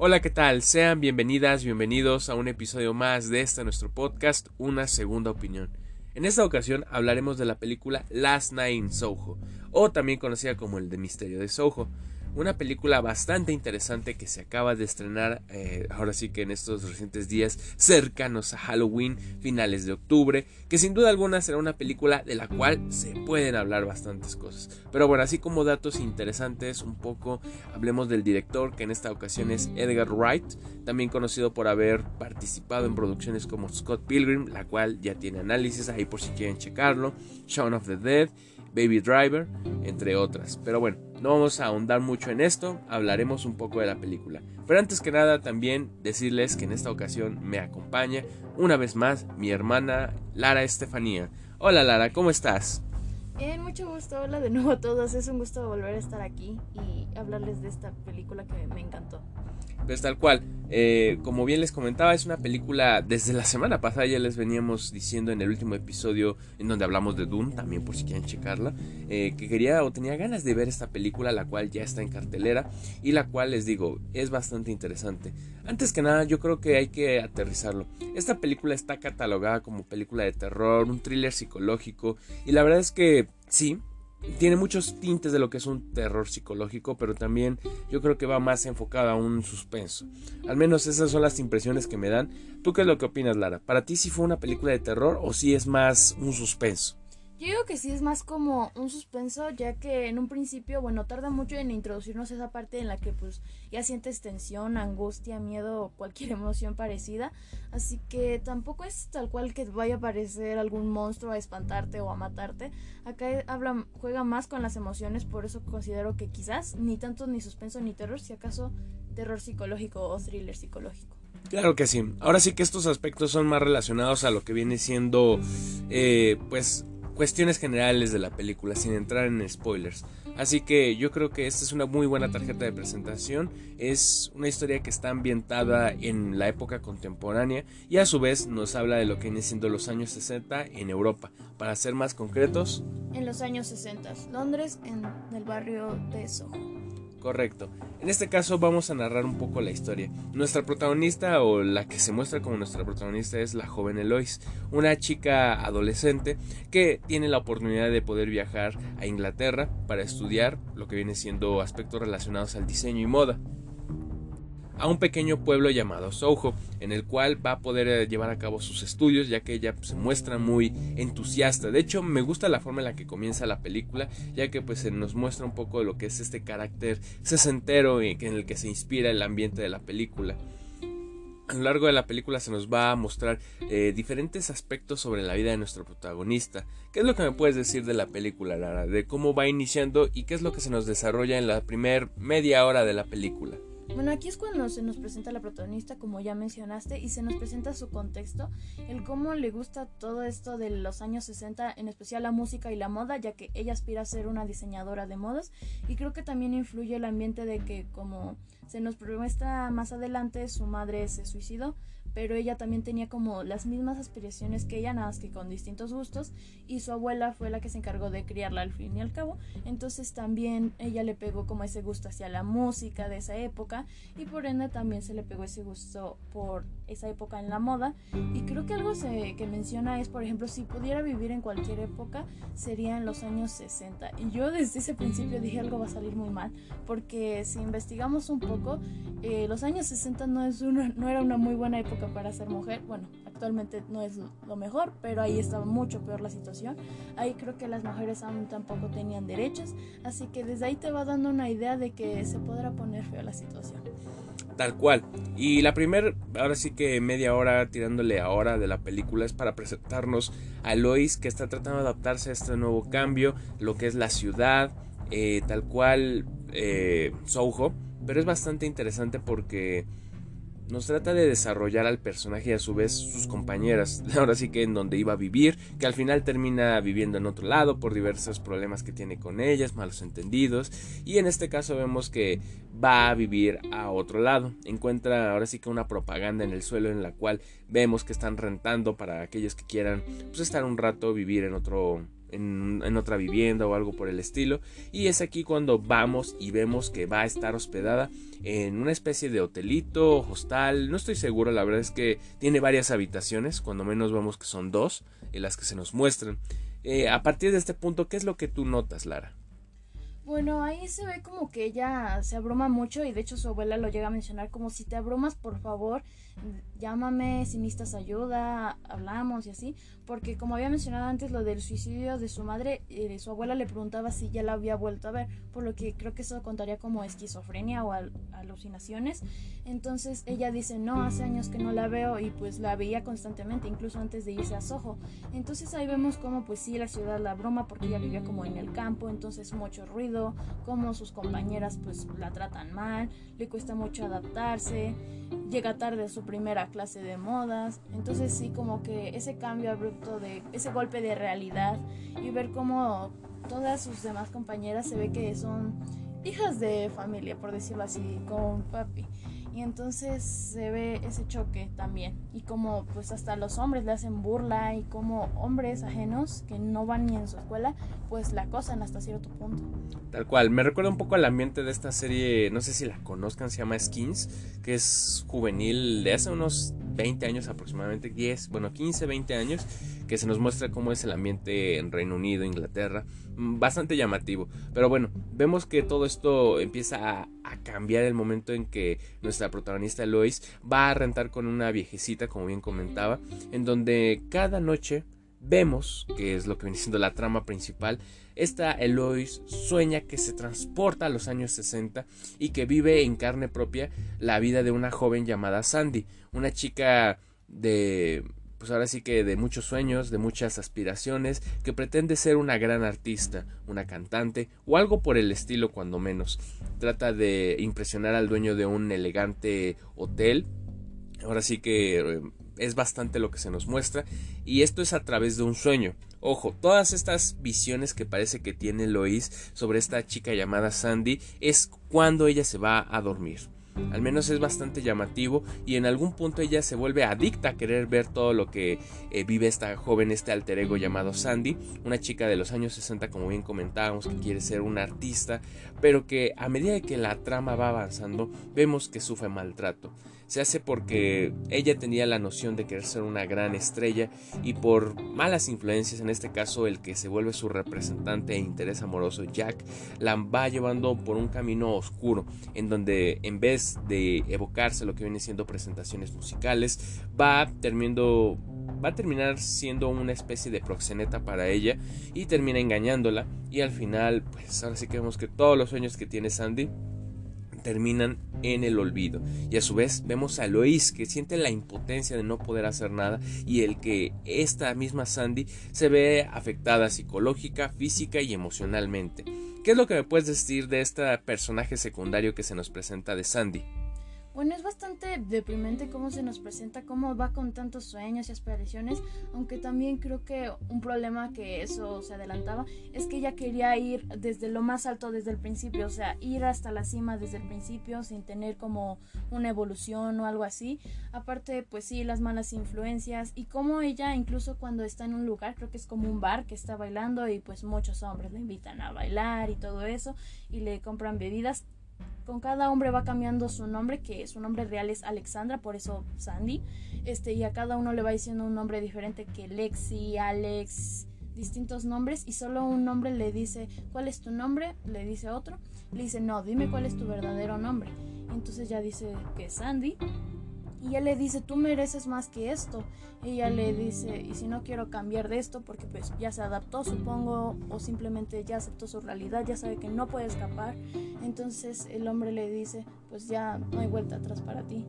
Hola, ¿qué tal? Sean bienvenidas, bienvenidos a un episodio más de este nuestro podcast, Una Segunda Opinión. En esta ocasión hablaremos de la película Last Night in Soho, o también conocida como El de Misterio de Soho, una película bastante interesante que se acaba de estrenar eh, ahora sí que en estos recientes días cercanos a Halloween, finales de octubre, que sin duda alguna será una película de la cual se pueden hablar bastantes cosas. Pero bueno, así como datos interesantes, un poco hablemos del director, que en esta ocasión es Edgar Wright, también conocido por haber participado en producciones como Scott Pilgrim, la cual ya tiene análisis ahí por si quieren checarlo, Shaun of the Dead, Baby Driver, entre otras. Pero bueno, no vamos a ahondar mucho en esto, hablaremos un poco de la película. Pero antes que nada también decirles que en esta ocasión me acompaña una vez más mi hermana Lara Estefanía. Hola Lara, ¿cómo estás? Bien, mucho gusto. Hola de nuevo a todos. Es un gusto volver a estar aquí y hablarles de esta película que me encantó. Pues tal cual. Eh, como bien les comentaba, es una película desde la semana pasada, ya les veníamos diciendo en el último episodio en donde hablamos de Dune, también por si quieren checarla, eh, que quería o tenía ganas de ver esta película, la cual ya está en cartelera y la cual les digo, es bastante interesante. Antes que nada, yo creo que hay que aterrizarlo. Esta película está catalogada como película de terror, un thriller psicológico y la verdad es que sí, tiene muchos tintes de lo que es un terror psicológico, pero también yo creo que va más enfocado a un suspenso. Al menos esas son las impresiones que me dan. ¿Tú qué es lo que opinas, Lara? ¿Para ti si fue una película de terror o si es más un suspenso? Yo digo que sí es más como un suspenso, ya que en un principio, bueno, tarda mucho en introducirnos esa parte en la que pues ya sientes tensión, angustia, miedo cualquier emoción parecida. Así que tampoco es tal cual que vaya a aparecer algún monstruo a espantarte o a matarte. Acá habla, juega más con las emociones, por eso considero que quizás ni tanto ni suspenso ni terror, si acaso terror psicológico o thriller psicológico. Claro que sí. Ahora sí que estos aspectos son más relacionados a lo que viene siendo, eh, pues, cuestiones generales de la película sin entrar en spoilers. Así que yo creo que esta es una muy buena tarjeta de presentación. Es una historia que está ambientada en la época contemporánea y a su vez nos habla de lo que viene siendo los años 60 en Europa. Para ser más concretos, en los años 60, Londres, en el barrio de Soho. Correcto. En este caso vamos a narrar un poco la historia. Nuestra protagonista o la que se muestra como nuestra protagonista es la joven Eloise, una chica adolescente que tiene la oportunidad de poder viajar a Inglaterra para estudiar lo que viene siendo aspectos relacionados al diseño y moda a un pequeño pueblo llamado Soho, en el cual va a poder eh, llevar a cabo sus estudios, ya que ella pues, se muestra muy entusiasta. De hecho, me gusta la forma en la que comienza la película, ya que pues se nos muestra un poco de lo que es este carácter sesentero en el que se inspira el ambiente de la película. A lo largo de la película se nos va a mostrar eh, diferentes aspectos sobre la vida de nuestro protagonista. ¿Qué es lo que me puedes decir de la película, Lara? De cómo va iniciando y qué es lo que se nos desarrolla en la primer media hora de la película. Bueno, aquí es cuando se nos presenta la protagonista, como ya mencionaste, y se nos presenta su contexto, el cómo le gusta todo esto de los años 60, en especial la música y la moda, ya que ella aspira a ser una diseñadora de modas, y creo que también influye el ambiente de que, como se nos muestra más adelante, su madre se suicidó, pero ella también tenía como las mismas aspiraciones que ella, nada más que con distintos gustos, y su abuela fue la que se encargó de criarla al fin y al cabo, entonces también ella le pegó como ese gusto hacia la música de esa época, y por ende también se le pegó ese gusto por esa época en la moda, y creo que algo que menciona es, por ejemplo, si pudiera vivir en cualquier época, sería en los años 60, y yo desde ese principio dije algo va a salir muy mal, porque si investigamos un poco, eh, los años 60 no, es una, no era una muy buena época para ser mujer. Bueno, actualmente no es lo mejor, pero ahí estaba mucho peor la situación. Ahí creo que las mujeres aún tampoco tenían derechos, así que desde ahí te va dando una idea de que se podrá poner feo la situación. Tal cual. Y la primera, ahora sí que media hora tirándole a hora de la película es para presentarnos a Lois que está tratando de adaptarse a este nuevo cambio, lo que es la ciudad, eh, tal cual eh, Soho. Pero es bastante interesante porque nos trata de desarrollar al personaje y a su vez sus compañeras, ahora sí que en donde iba a vivir, que al final termina viviendo en otro lado por diversos problemas que tiene con ellas, malos entendidos, y en este caso vemos que va a vivir a otro lado, encuentra ahora sí que una propaganda en el suelo en la cual vemos que están rentando para aquellos que quieran pues, estar un rato, vivir en otro en, otra vivienda o algo por el estilo. Y es aquí cuando vamos y vemos que va a estar hospedada en una especie de hotelito, hostal, no estoy seguro, la verdad es que tiene varias habitaciones, cuando menos vemos que son dos, en las que se nos muestran. Eh, a partir de este punto, ¿qué es lo que tú notas, Lara? Bueno, ahí se ve como que ella se abruma mucho y de hecho su abuela lo llega a mencionar como si te abrumas, por favor, llámame si necesitas ayuda, hablamos y así, porque como había mencionado antes lo del suicidio de su madre, eh, su abuela le preguntaba si ya la había vuelto a ver, por lo que creo que eso contaría como esquizofrenia o alucinaciones. Entonces ella dice, no, hace años que no la veo y pues la veía constantemente, incluso antes de irse a Soho. Entonces ahí vemos como pues sí, la ciudad la broma porque ella vivía como en el campo, entonces mucho ruido, como sus compañeras pues la tratan mal, le cuesta mucho adaptarse, llega tarde a su primera clase de modas. Entonces sí, como que ese cambio abrupto de ese golpe de realidad y ver cómo todas sus demás compañeras se ve que son hijas de familia, por decirlo así, con papi. Y entonces se ve ese choque también. Y como pues hasta los hombres le hacen burla y como hombres ajenos que no van ni en su escuela, pues la acosan hasta cierto punto. Tal cual, me recuerda un poco al ambiente de esta serie, no sé si la conozcan, se llama Skins, que es juvenil de hace unos 20 años aproximadamente, 10, bueno, 15, 20 años, que se nos muestra cómo es el ambiente en Reino Unido, Inglaterra, bastante llamativo. Pero bueno, vemos que todo esto empieza a, cambiar el momento en que nuestra protagonista Lois va a rentar con una viejecita, como bien comentaba, en donde cada noche vemos, que es lo que viene siendo la trama principal, esta Elois sueña que se transporta a los años 60 y que vive en carne propia la vida de una joven llamada Sandy, una chica de pues ahora sí que de muchos sueños, de muchas aspiraciones, que pretende ser una gran artista, una cantante o algo por el estilo cuando menos. Trata de impresionar al dueño de un elegante hotel. Ahora sí que eh, es bastante lo que se nos muestra y esto es a través de un sueño. Ojo, todas estas visiones que parece que tiene Lois sobre esta chica llamada Sandy es cuando ella se va a dormir. Al menos es bastante llamativo y en algún punto ella se vuelve adicta a querer ver todo lo que eh, vive esta joven, este alter ego llamado Sandy, una chica de los años 60 como bien comentábamos que quiere ser una artista, pero que a medida que la trama va avanzando vemos que sufre maltrato se hace porque ella tenía la noción de querer ser una gran estrella y por malas influencias, en este caso el que se vuelve su representante e interés amoroso Jack, la va llevando por un camino oscuro en donde en vez de evocarse lo que viene siendo presentaciones musicales, va terminando va a terminar siendo una especie de proxeneta para ella y termina engañándola. Y al final pues ahora sí que vemos que todos los sueños que tiene Sandy terminan en el olvido. Y a su vez vemos a Lois que siente la impotencia de no poder hacer nada y el que esta misma Sandy se ve afectada psicológica, física y emocionalmente. ¿Qué es lo que me puedes decir de este personaje secundario que se nos presenta de Sandy? Bueno, es bastante deprimente cómo se nos presenta, cómo va con tantos sueños y aspiraciones, aunque también creo que un problema que eso se adelantaba es que ella quería ir desde lo más alto desde el principio, o sea, ir hasta la cima desde el principio sin tener como una evolución o algo así. Aparte, pues sí, las malas influencias y cómo ella incluso cuando está en un lugar, creo que es como un bar que está bailando y pues muchos hombres le invitan a bailar y todo eso y le compran bebidas con cada hombre va cambiando su nombre, que su nombre real es Alexandra, por eso Sandy. Este, y a cada uno le va diciendo un nombre diferente que Lexi, Alex, distintos nombres y solo un nombre le dice, ¿cuál es tu nombre? Le dice otro. Le dice, no, dime cuál es tu verdadero nombre. entonces ya dice que es Sandy y él le dice, tú mereces más que esto. Ella le dice, y si no quiero cambiar de esto, porque pues ya se adaptó, supongo, o simplemente ya aceptó su realidad, ya sabe que no puede escapar. Entonces el hombre le dice, pues ya no hay vuelta atrás para ti.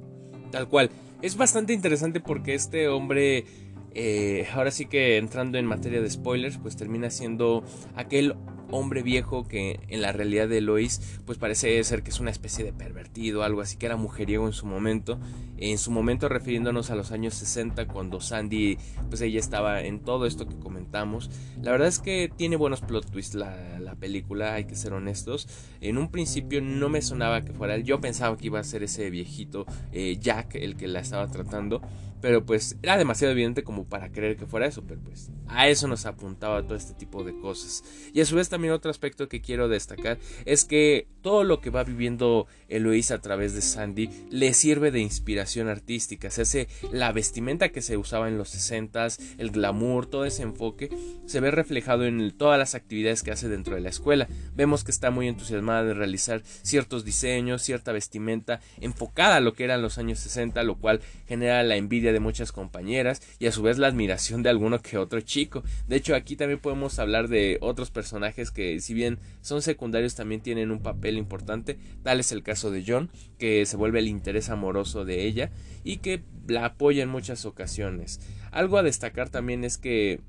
Tal cual. Es bastante interesante porque este hombre, eh, ahora sí que entrando en materia de spoilers, pues termina siendo aquel hombre viejo que en la realidad de Lois pues parece ser que es una especie de pervertido, algo así que era mujeriego en su momento, en su momento refiriéndonos a los años 60 cuando Sandy pues ella estaba en todo esto que comentamos. La verdad es que tiene buenos plot twists la, la película, hay que ser honestos. En un principio no me sonaba que fuera él, yo pensaba que iba a ser ese viejito eh, Jack el que la estaba tratando, pero pues era demasiado evidente como para creer que fuera eso, pero pues a eso nos apuntaba todo este tipo de cosas. Y a su vez también otro aspecto que quiero destacar es que todo lo que va viviendo Eloise a través de Sandy le sirve de inspiración artística, se hace la vestimenta que se usaba en los 60s, el glamour, todo ese enfoque se ve reflejado en todas las actividades que hace dentro de la escuela. Vemos que está muy entusiasmada de realizar ciertos diseños, cierta vestimenta enfocada a lo que eran los años 60, lo cual genera la envidia de muchas compañeras y a su vez la admiración de alguno que otro chico. De hecho, aquí también podemos hablar de otros personajes que si bien son secundarios también tienen un papel importante. Tal es el caso de John, que se vuelve el interés amoroso de ella y que la apoya en muchas ocasiones. Algo a destacar también es que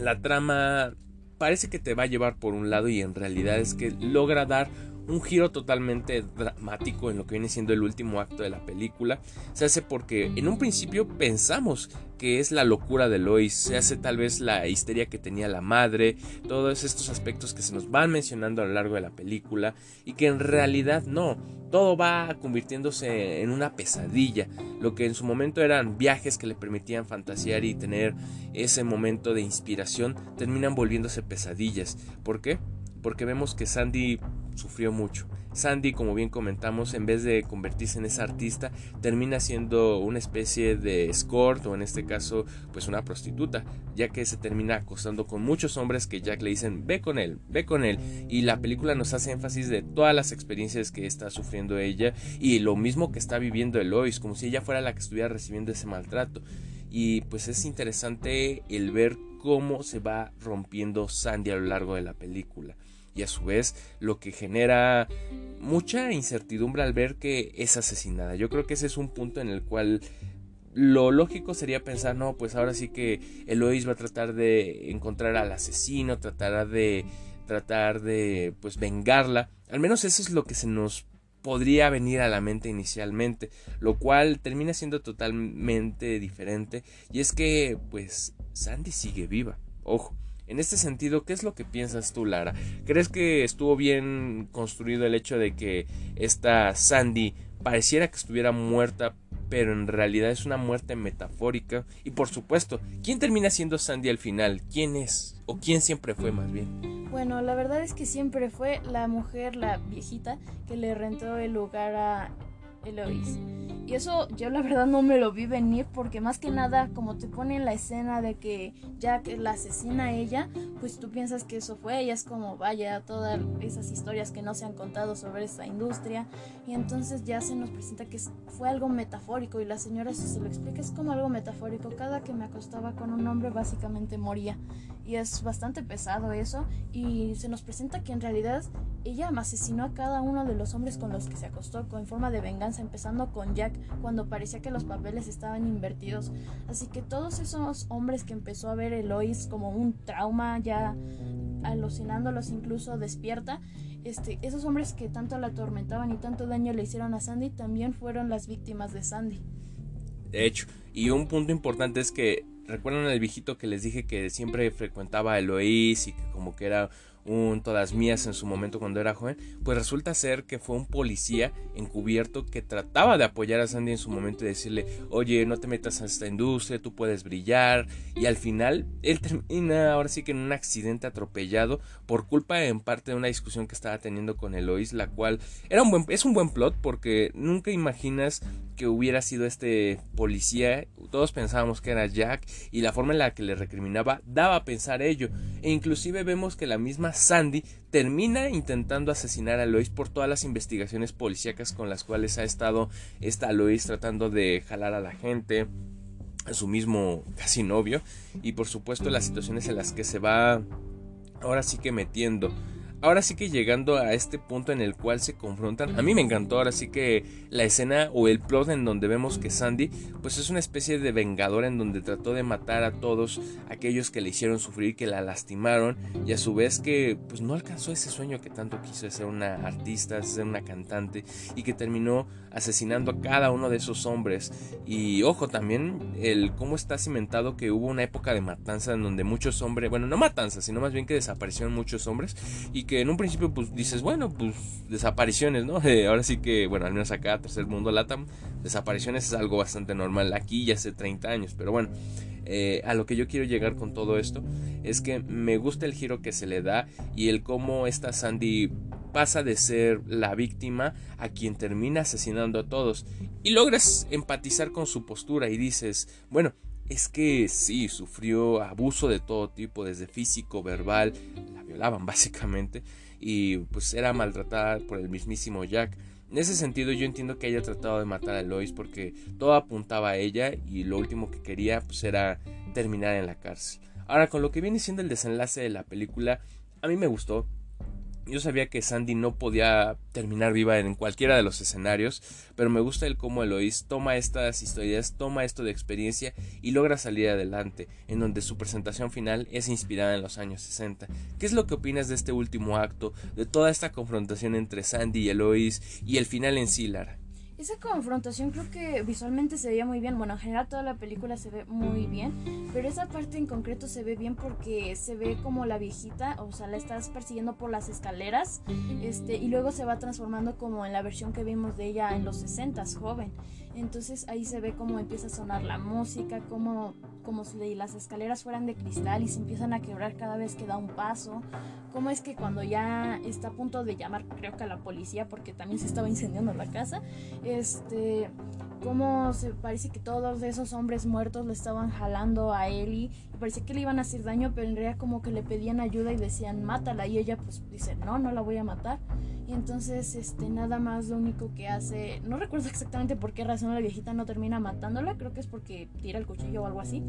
la trama parece que te va a llevar por un lado y en realidad es que logra dar un giro totalmente dramático en lo que viene siendo el último acto de la película. Se hace porque en un principio pensamos que es la locura de Lois, se hace tal vez la histeria que tenía la madre, todos estos aspectos que se nos van mencionando a lo largo de la película y que en realidad no, todo va convirtiéndose en una pesadilla, lo que en su momento eran viajes que le permitían fantasear y tener ese momento de inspiración, terminan volviéndose pesadillas. ¿Por qué? Porque vemos que Sandy sufrió mucho. Sandy, como bien comentamos, en vez de convertirse en esa artista, termina siendo una especie de escort o en este caso, pues una prostituta, ya que se termina acostando con muchos hombres que Jack le dicen, ve con él, ve con él. Y la película nos hace énfasis de todas las experiencias que está sufriendo ella y lo mismo que está viviendo Elois, como si ella fuera la que estuviera recibiendo ese maltrato. Y pues es interesante el ver cómo se va rompiendo Sandy a lo largo de la película y a su vez lo que genera mucha incertidumbre al ver que es asesinada. Yo creo que ese es un punto en el cual lo lógico sería pensar, no, pues ahora sí que Eloís va a tratar de encontrar al asesino, tratará de tratar de pues vengarla. Al menos eso es lo que se nos podría venir a la mente inicialmente, lo cual termina siendo totalmente diferente y es que pues Sandy sigue viva. Ojo, en este sentido, ¿qué es lo que piensas tú, Lara? ¿Crees que estuvo bien construido el hecho de que esta Sandy pareciera que estuviera muerta, pero en realidad es una muerte metafórica? Y por supuesto, ¿quién termina siendo Sandy al final? ¿Quién es? ¿O quién siempre fue más bien? Bueno, la verdad es que siempre fue la mujer, la viejita, que le rentó el lugar a Eloise. Y eso yo la verdad no me lo vi venir porque más que nada como te ponen la escena de que Jack la asesina a ella, pues tú piensas que eso fue ella, es como vaya todas esas historias que no se han contado sobre esa industria y entonces ya se nos presenta que fue algo metafórico y la señora si se lo explica es como algo metafórico, cada que me acostaba con un hombre básicamente moría y es bastante pesado eso y se nos presenta que en realidad ella asesinó a cada uno de los hombres con los que se acostó en forma de venganza empezando con Jack cuando parecía que los papeles estaban invertidos. Así que todos esos hombres que empezó a ver Elois como un trauma, ya alucinándolos incluso despierta, este, esos hombres que tanto la atormentaban y tanto daño le hicieron a Sandy también fueron las víctimas de Sandy. De hecho, y un punto importante es que recuerdan al viejito que les dije que siempre frecuentaba a Eloís y que como que era un todas mías en su momento cuando era joven, pues resulta ser que fue un policía encubierto que trataba de apoyar a Sandy en su momento y decirle, oye, no te metas a esta industria, tú puedes brillar. Y al final él termina ahora sí que en un accidente atropellado por culpa en parte de una discusión que estaba teniendo con Eloís, la cual era un buen, es un buen plot porque nunca imaginas que hubiera sido este policía, todos pensábamos que era Jack y la forma en la que le recriminaba daba a pensar ello e inclusive vemos que la misma Sandy termina intentando asesinar a Lois por todas las investigaciones policíacas con las cuales ha estado esta Lois tratando de jalar a la gente a su mismo casi novio y por supuesto las situaciones en las que se va ahora sí que metiendo ahora sí que llegando a este punto en el cual se confrontan, a mí me encantó ahora sí que la escena o el plot en donde vemos que Sandy pues es una especie de vengadora en donde trató de matar a todos aquellos que le hicieron sufrir, que la lastimaron y a su vez que pues no alcanzó ese sueño que tanto quiso de ser una artista, ser una cantante y que terminó asesinando a cada uno de esos hombres. Y ojo también el cómo está cimentado que hubo una época de matanza en donde muchos hombres, bueno no matanza, sino más bien que desaparecieron muchos hombres y que en un principio pues dices, bueno, pues desapariciones, ¿no? Ahora sí que, bueno, al menos acá, tercer mundo LATAM, desapariciones es algo bastante normal aquí ya hace 30 años, pero bueno, eh, a lo que yo quiero llegar con todo esto es que me gusta el giro que se le da y el cómo esta Sandy pasa de ser la víctima a quien termina asesinando a todos y logras empatizar con su postura y dices, bueno, es que sí, sufrió abuso de todo tipo, desde físico, verbal, básicamente y pues era maltratada por el mismísimo Jack. En ese sentido yo entiendo que haya tratado de matar a Lois porque todo apuntaba a ella y lo último que quería pues era terminar en la cárcel. Ahora con lo que viene siendo el desenlace de la película, a mí me gustó, yo sabía que Sandy no podía terminar viva en cualquiera de los escenarios, pero me gusta el cómo Eloís toma estas historias, toma esto de experiencia y logra salir adelante, en donde su presentación final es inspirada en los años 60. ¿Qué es lo que opinas de este último acto, de toda esta confrontación entre Sandy y Eloís y el final en sí, Lara? Esa confrontación creo que visualmente se veía muy bien. Bueno, en general toda la película se ve muy bien. Pero esa parte en concreto se ve bien porque se ve como la viejita, o sea, la estás persiguiendo por las escaleras. Este, y luego se va transformando como en la versión que vimos de ella en los 60, joven. Entonces ahí se ve como empieza a sonar la música, como, como si las escaleras fueran de cristal y se empiezan a quebrar cada vez que da un paso. Cómo es que cuando ya está a punto de llamar, creo que a la policía, porque también se estaba incendiando la casa, este, cómo se parece que todos esos hombres muertos le estaban jalando a Ellie y parecía que le iban a hacer daño, pero en realidad como que le pedían ayuda y decían mátala y ella pues dice no, no la voy a matar. Y entonces, este, nada más lo único que hace, no recuerdo exactamente por qué razón la viejita no termina matándola, creo que es porque tira el cuchillo o algo así.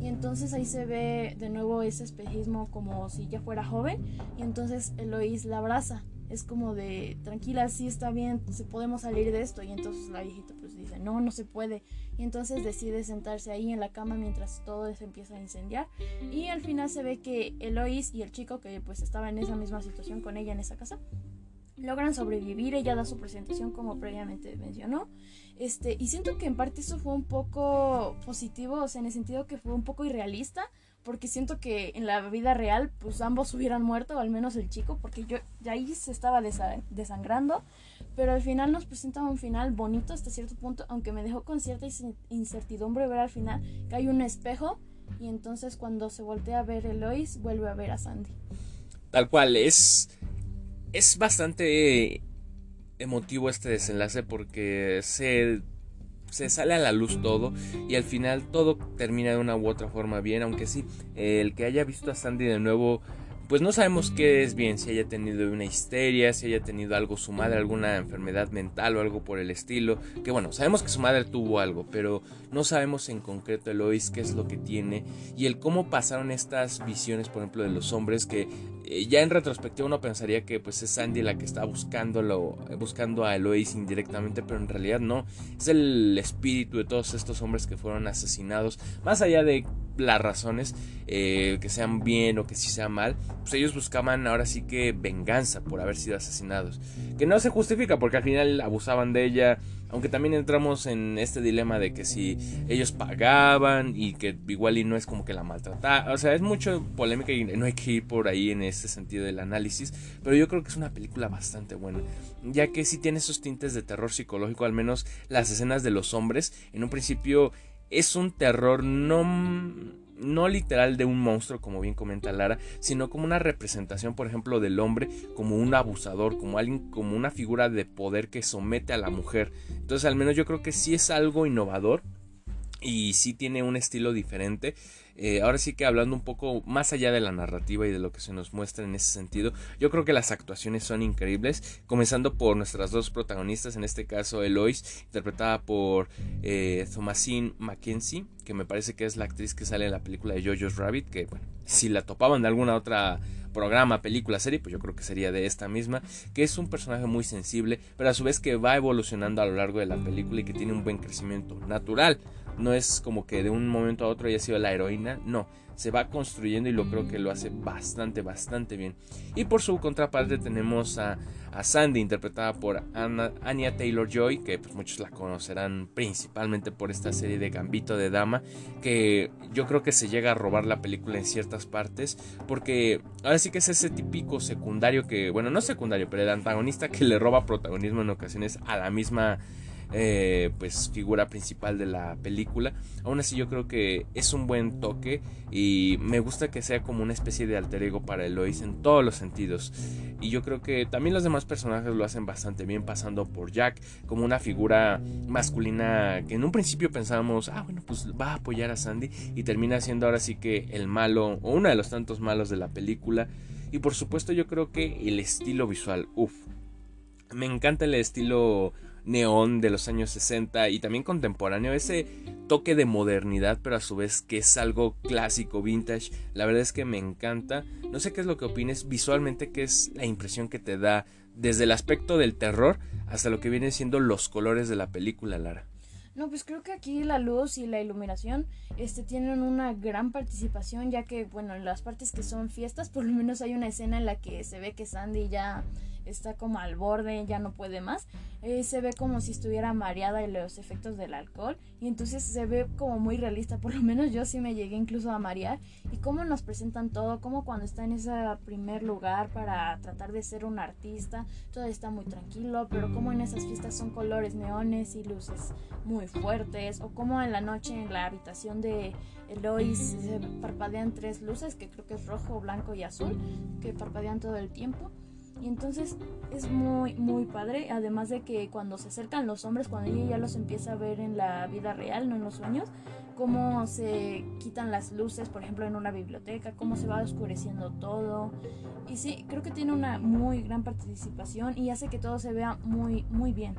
Y entonces ahí se ve de nuevo ese espejismo como si ya fuera joven. Y entonces Eloís la abraza. Es como de, tranquila, sí está bien, se podemos salir de esto. Y entonces la viejita pues dice, no, no se puede. Y entonces decide sentarse ahí en la cama mientras todo se empieza a incendiar. Y al final se ve que Eloís y el chico que pues estaba en esa misma situación con ella en esa casa, logran sobrevivir, ella da su presentación como previamente mencionó. Este, y siento que en parte eso fue un poco positivo, o sea, en el sentido que fue un poco irrealista, porque siento que en la vida real, pues ambos hubieran muerto, o al menos el chico, porque yo ya ahí se estaba desangrando, pero al final nos presenta un final bonito hasta cierto punto, aunque me dejó con cierta incertidumbre ver al final que hay un espejo y entonces cuando se voltea a ver Elois vuelve a ver a Sandy. Tal cual es es bastante emotivo este desenlace porque se, se sale a la luz todo y al final todo termina de una u otra forma bien, aunque sí, el que haya visto a Sandy de nuevo pues no sabemos qué es bien, si haya tenido una histeria, si haya tenido algo su madre, alguna enfermedad mental o algo por el estilo. Que bueno, sabemos que su madre tuvo algo, pero no sabemos en concreto Elois qué es lo que tiene y el cómo pasaron estas visiones, por ejemplo, de los hombres que eh, ya en retrospectiva uno pensaría que pues es Sandy la que está buscándolo, buscando a Elois indirectamente, pero en realidad no, es el espíritu de todos estos hombres que fueron asesinados, más allá de las razones, eh, que sean bien o que sí sean mal, pues ellos buscaban ahora sí que venganza por haber sido asesinados. Que no se justifica porque al final abusaban de ella, aunque también entramos en este dilema de que si ellos pagaban y que igual y no es como que la maltrataban. O sea, es mucho polémica y no hay que ir por ahí en ese sentido del análisis. Pero yo creo que es una película bastante buena. Ya que sí tiene esos tintes de terror psicológico, al menos las escenas de los hombres. En un principio es un terror no no literal de un monstruo, como bien comenta Lara, sino como una representación, por ejemplo, del hombre como un abusador, como alguien, como una figura de poder que somete a la mujer. Entonces, al menos yo creo que sí es algo innovador y sí tiene un estilo diferente. Eh, ahora sí que hablando un poco más allá de la narrativa y de lo que se nos muestra en ese sentido, yo creo que las actuaciones son increíbles, comenzando por nuestras dos protagonistas, en este caso Eloise, interpretada por eh, Thomasine Mackenzie, que me parece que es la actriz que sale en la película de Jojo's Rabbit, que bueno, si la topaban de alguna otra programa, película, serie, pues yo creo que sería de esta misma, que es un personaje muy sensible, pero a su vez que va evolucionando a lo largo de la película y que tiene un buen crecimiento natural no es como que de un momento a otro haya sido la heroína, no, se va construyendo y lo creo que lo hace bastante, bastante bien. Y por su contraparte tenemos a, Sandy, interpretada por Anya Taylor Joy, que pues, muchos la conocerán principalmente por esta serie de Gambito de Dama, que yo creo que se llega a robar la película en ciertas partes, porque ahora sí que es ese típico secundario que, bueno, no secundario, pero el antagonista que le roba protagonismo en ocasiones a la misma eh, pues figura principal de la película. Aún así yo creo que es un buen toque y me gusta que sea como una especie de alter ego para Eloise en todos los sentidos. Y yo creo que también los demás personajes lo hacen bastante bien pasando por Jack como una figura masculina que en un principio pensábamos, ah bueno, pues va a apoyar a Sandy y termina siendo ahora sí que el malo o uno de los tantos malos de la película. Y por supuesto yo creo que el estilo visual, uff. Me encanta el estilo neón de los años 60 y también contemporáneo, ese toque de modernidad, pero a su vez que es algo clásico, vintage. La verdad es que me encanta. No sé qué es lo que opines visualmente, qué es la impresión que te da desde el aspecto del terror hasta lo que vienen siendo los colores de la película, Lara. No, pues creo que aquí la luz y la iluminación este, tienen una gran participación, ya que, bueno, en las partes que son fiestas, por lo menos hay una escena en la que se ve que Sandy ya está como al borde, ya no puede más. Eh, se ve como si estuviera mareada de los efectos del alcohol y entonces se ve como muy realista, por lo menos yo sí me llegué incluso a marear. Y cómo nos presentan todo, como cuando está en ese primer lugar para tratar de ser un artista, todo está muy tranquilo, pero como en esas fiestas son colores neones y luces muy fuertes, o como en la noche en la habitación de Elois se parpadean tres luces, que creo que es rojo, blanco y azul, que parpadean todo el tiempo. Y entonces es muy, muy padre. Además de que cuando se acercan los hombres, cuando ella ya los empieza a ver en la vida real, no en los sueños, cómo se quitan las luces, por ejemplo, en una biblioteca, cómo se va oscureciendo todo. Y sí, creo que tiene una muy gran participación y hace que todo se vea muy, muy bien.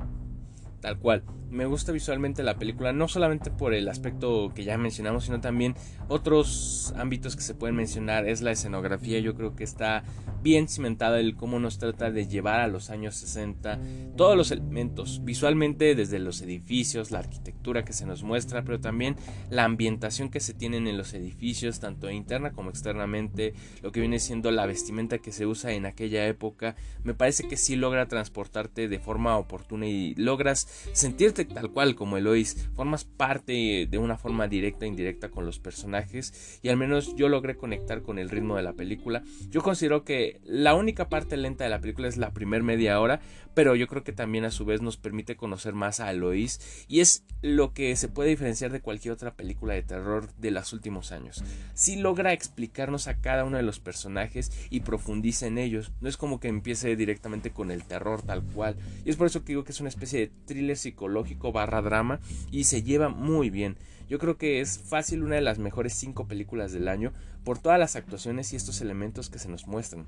Tal cual. Me gusta visualmente la película, no solamente por el aspecto que ya mencionamos, sino también otros ámbitos que se pueden mencionar. Es la escenografía, yo creo que está bien cimentada el cómo nos trata de llevar a los años 60 todos los elementos, visualmente desde los edificios, la arquitectura que se nos muestra, pero también la ambientación que se tienen en los edificios, tanto interna como externamente, lo que viene siendo la vestimenta que se usa en aquella época. Me parece que sí logra transportarte de forma oportuna y logras sentirte tal cual como Eloís, formas parte de una forma directa e indirecta con los personajes y al menos yo logré conectar con el ritmo de la película. Yo considero que la única parte lenta de la película es la primer media hora, pero yo creo que también a su vez nos permite conocer más a Eloís y es lo que se puede diferenciar de cualquier otra película de terror de los últimos años. Si logra explicarnos a cada uno de los personajes y profundiza en ellos, no es como que empiece directamente con el terror tal cual y es por eso que digo que es una especie de thriller psicológico barra drama y se lleva muy bien. Yo creo que es fácil una de las mejores cinco películas del año por todas las actuaciones y estos elementos que se nos muestran.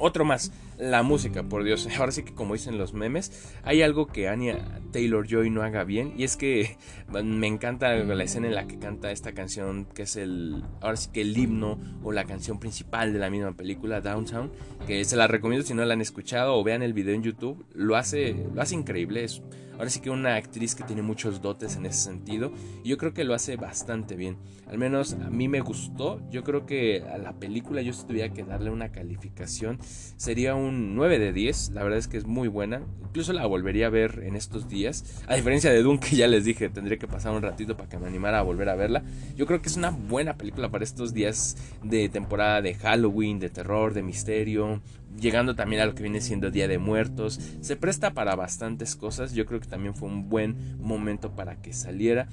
Otro más, la música, por Dios. Ahora sí que como dicen los memes, hay algo que Anya Taylor Joy no haga bien. Y es que me encanta la escena en la que canta esta canción, que es el, ahora sí que el himno o la canción principal de la misma película, Downtown. Que se la recomiendo si no la han escuchado o vean el video en YouTube. Lo hace, lo hace increíble. Es Ahora sí que una actriz que tiene muchos dotes en ese sentido. Y yo creo que lo hace bastante bien. Al menos a mí me gustó. Yo creo que a la película yo si tuviera que darle una calificación sería un 9 de 10. La verdad es que es muy buena. Incluso la volvería a ver en estos días. A diferencia de Dune que ya les dije, tendría que pasar un ratito para que me animara a volver a verla. Yo creo que es una buena película para estos días de temporada de Halloween, de terror, de misterio llegando también a lo que viene siendo Día de Muertos. Se presta para bastantes cosas. Yo creo que también fue un buen momento para que saliera.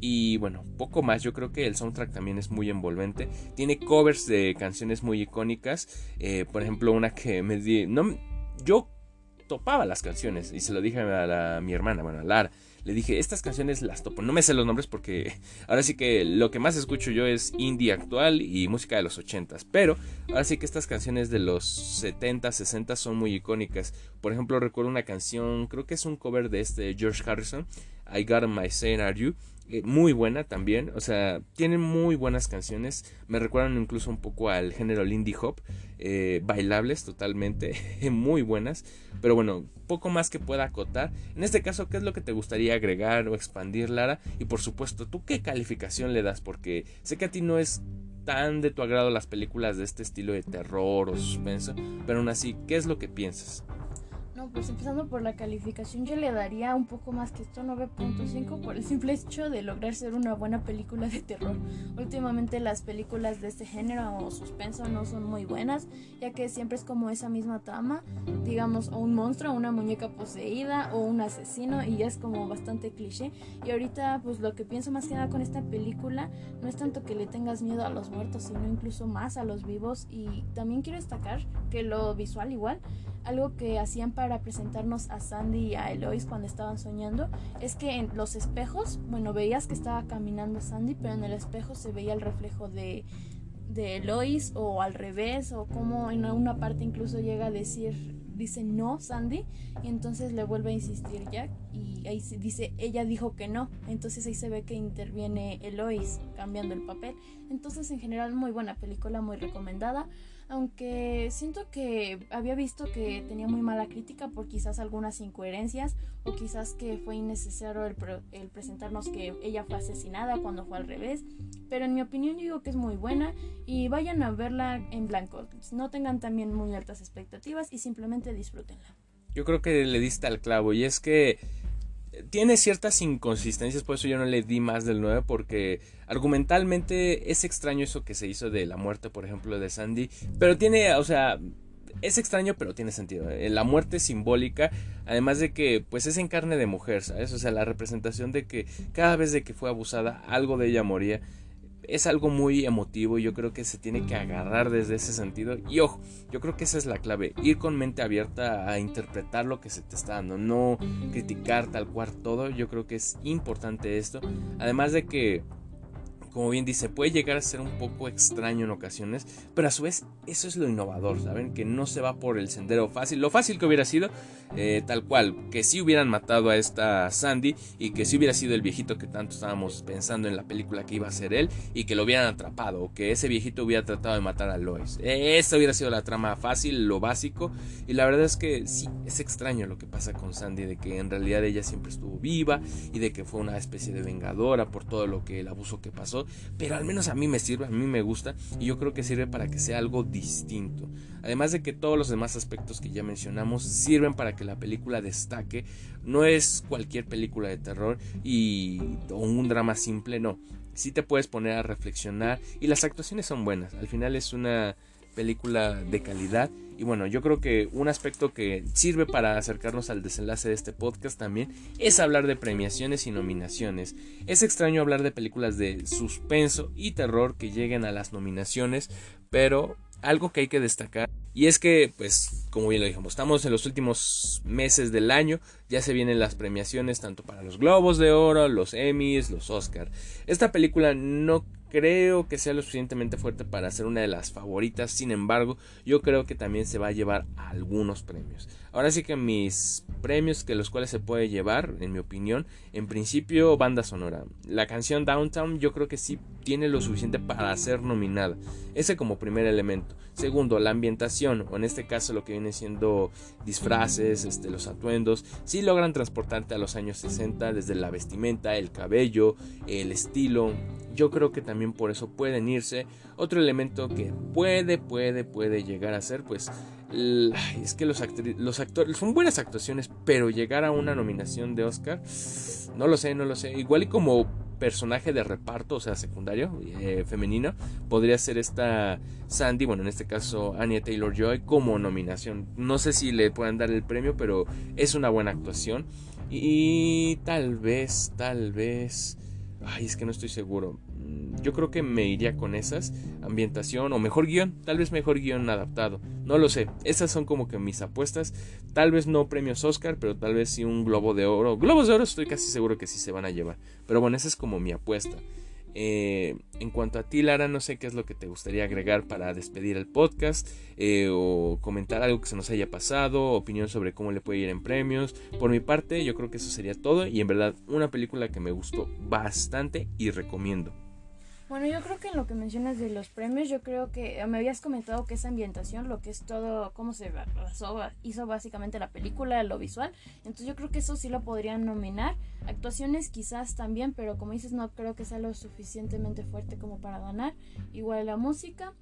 Y bueno, poco más. Yo creo que el soundtrack también es muy envolvente. Tiene covers de canciones muy icónicas. Eh, por ejemplo, una que me di. No, yo topaba las canciones y se lo dije a, mi hermana, bueno, a Lara le dije, estas canciones las topo. No me sé los nombres porque ahora sí que lo que más escucho yo es indie actual y música de los 80 Pero ahora sí que estas canciones de los 70, 60 son muy icónicas. Por ejemplo, recuerdo una canción, creo que es un cover de este George Harrison, I Got My Saying Are You. Eh, muy buena también, o sea, tienen muy buenas canciones, me recuerdan incluso un poco al género Lindy Hop, eh, bailables totalmente, muy buenas, pero bueno, poco más que pueda acotar. En este caso, ¿qué es lo que te gustaría agregar o expandir, Lara? Y por supuesto, ¿tú qué calificación le das? Porque sé que a ti no es tan de tu agrado las películas de este estilo de terror o suspenso, pero aún así, ¿qué es lo que piensas? Pues empezando por la calificación, yo le daría un poco más que esto, 9.5, por el simple hecho de lograr ser una buena película de terror. Últimamente las películas de este género o suspenso no son muy buenas, ya que siempre es como esa misma trama, digamos, o un monstruo, una muñeca poseída o un asesino, y ya es como bastante cliché. Y ahorita, pues lo que pienso más que nada con esta película no es tanto que le tengas miedo a los muertos, sino incluso más a los vivos. Y también quiero destacar que lo visual igual algo que hacían para presentarnos a Sandy y a Eloise cuando estaban soñando es que en los espejos, bueno, veías que estaba caminando Sandy, pero en el espejo se veía el reflejo de, de Eloise o al revés, o como en una parte incluso llega a decir, dice no Sandy, y entonces le vuelve a insistir Jack, y ahí dice, ella dijo que no, entonces ahí se ve que interviene Eloise cambiando el papel. Entonces en general muy buena película, muy recomendada aunque siento que había visto que tenía muy mala crítica por quizás algunas incoherencias o quizás que fue innecesario el, presentarnos que ella fue asesinada cuando fue al revés, pero en mi opinión digo que es muy buena y vayan a verla en blanco, no tengan también muy altas expectativas y simplemente disfrútenla. Yo creo que le diste al clavo y es que tiene ciertas inconsistencias, por eso yo no le di más del 9, porque argumentalmente es extraño eso que se hizo de la muerte, por ejemplo, de Sandy, pero tiene, o sea, es extraño, pero tiene sentido. Eh, la muerte simbólica, además de que, pues es en carne de mujer, ¿sabes? O sea, la representación de que cada vez de que fue abusada, algo de ella moría es algo muy emotivo y yo creo que se tiene que agarrar desde ese sentido. Y ojo, yo creo que esa es la clave, ir con mente abierta a interpretar lo que se te está dando, no criticar tal cual todo, yo creo que es importante esto. Además de que como bien dice, puede llegar a ser un poco extraño en ocasiones, pero a su vez eso es lo innovador, ¿saben? Que no se va por el sendero fácil. Lo fácil que hubiera sido, eh, tal cual, que si hubieran matado a esta Sandy y que si hubiera sido el viejito que tanto estábamos pensando en la película que iba a ser él y que lo hubieran atrapado o que ese viejito hubiera tratado de matar a Lois. Esa hubiera sido la trama fácil, lo básico. Y la verdad es que sí, es extraño lo que pasa con Sandy, de que en realidad ella siempre estuvo viva y de que fue una especie de vengadora por todo lo que el abuso que pasó pero al menos a mí me sirve, a mí me gusta y yo creo que sirve para que sea algo distinto. Además de que todos los demás aspectos que ya mencionamos sirven para que la película destaque. No es cualquier película de terror y o un drama simple, no. Sí te puedes poner a reflexionar y las actuaciones son buenas. Al final es una película de calidad. Y bueno, yo creo que un aspecto que sirve para acercarnos al desenlace de este podcast también es hablar de premiaciones y nominaciones. Es extraño hablar de películas de suspenso y terror que lleguen a las nominaciones, pero algo que hay que destacar y es que, pues, como bien lo dijimos, estamos en los últimos meses del año, ya se vienen las premiaciones tanto para los Globos de Oro, los Emmys, los Oscar. Esta película no creo que sea lo suficientemente fuerte para ser una de las favoritas. Sin embargo, yo creo que también se va a llevar algunos premios. Ahora sí que mis premios que los cuales se puede llevar, en mi opinión, en principio banda sonora. La canción Downtown yo creo que sí tiene lo suficiente para ser nominada. Ese como primer elemento. Segundo, la ambientación, o en este caso lo que viene siendo disfraces, este, los atuendos, sí logran transportarte a los años 60 desde la vestimenta, el cabello, el estilo, yo creo que también por eso pueden irse. Otro elemento que puede, puede, puede llegar a ser, pues, es que los, los actores son buenas actuaciones, pero llegar a una nominación de Oscar, no lo sé, no lo sé. Igual y como personaje de reparto, o sea, secundario, eh, femenino, podría ser esta Sandy, bueno, en este caso Anya Taylor Joy, como nominación. No sé si le puedan dar el premio, pero es una buena actuación. Y tal vez, tal vez Ay, es que no estoy seguro. Mm, yo creo que me iría con esas. Ambientación o mejor guion. Tal vez mejor guion adaptado. No lo sé. Esas son como que mis apuestas. Tal vez no premios Oscar, pero tal vez sí un Globo de Oro. Globos de Oro estoy casi seguro que sí se van a llevar. Pero bueno, esa es como mi apuesta. Eh, en cuanto a ti, Lara, no sé qué es lo que te gustaría agregar para despedir el podcast eh, o comentar algo que se nos haya pasado, opinión sobre cómo le puede ir en premios. Por mi parte, yo creo que eso sería todo y en verdad una película que me gustó bastante y recomiendo. Bueno, yo creo que en lo que mencionas de los premios, yo creo que me habías comentado que esa ambientación, lo que es todo, cómo se hizo básicamente la película, lo visual. Entonces yo creo que eso sí lo podrían nominar. Actuaciones quizás también, pero como dices, no creo que sea lo suficientemente fuerte como para ganar. Igual la música.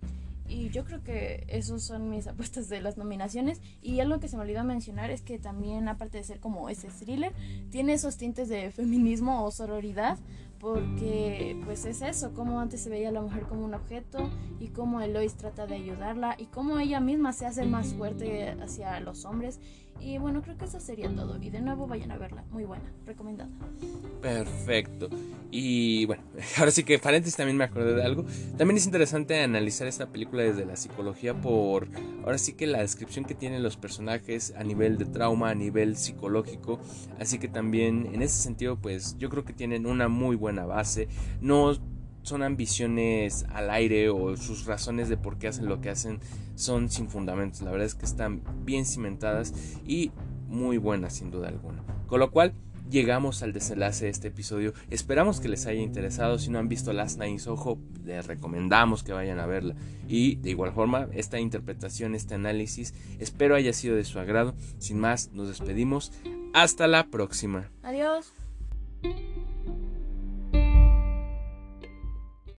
Y yo creo que esos son mis apuestas de las nominaciones. Y algo que se me olvidó mencionar es que también, aparte de ser como ese thriller, tiene esos tintes de feminismo o sororidad porque pues es eso, como antes se veía a la mujer como un objeto y cómo Elois trata de ayudarla y cómo ella misma se hace más fuerte hacia los hombres y bueno, creo que eso sería todo. Y de nuevo vayan a verla. Muy buena. Recomendada. Perfecto. Y bueno, ahora sí que paréntesis también me acordé de algo. También es interesante analizar esta película desde la psicología por ahora sí que la descripción que tienen los personajes a nivel de trauma, a nivel psicológico. Así que también en ese sentido pues yo creo que tienen una muy buena base. No son ambiciones al aire o sus razones de por qué hacen lo que hacen son sin fundamentos. La verdad es que están bien cimentadas y muy buenas sin duda alguna. Con lo cual llegamos al desenlace de este episodio. Esperamos que les haya interesado. Si no han visto Last Night Ojo, les recomendamos que vayan a verla. Y de igual forma, esta interpretación, este análisis, espero haya sido de su agrado. Sin más, nos despedimos. Hasta la próxima. Adiós.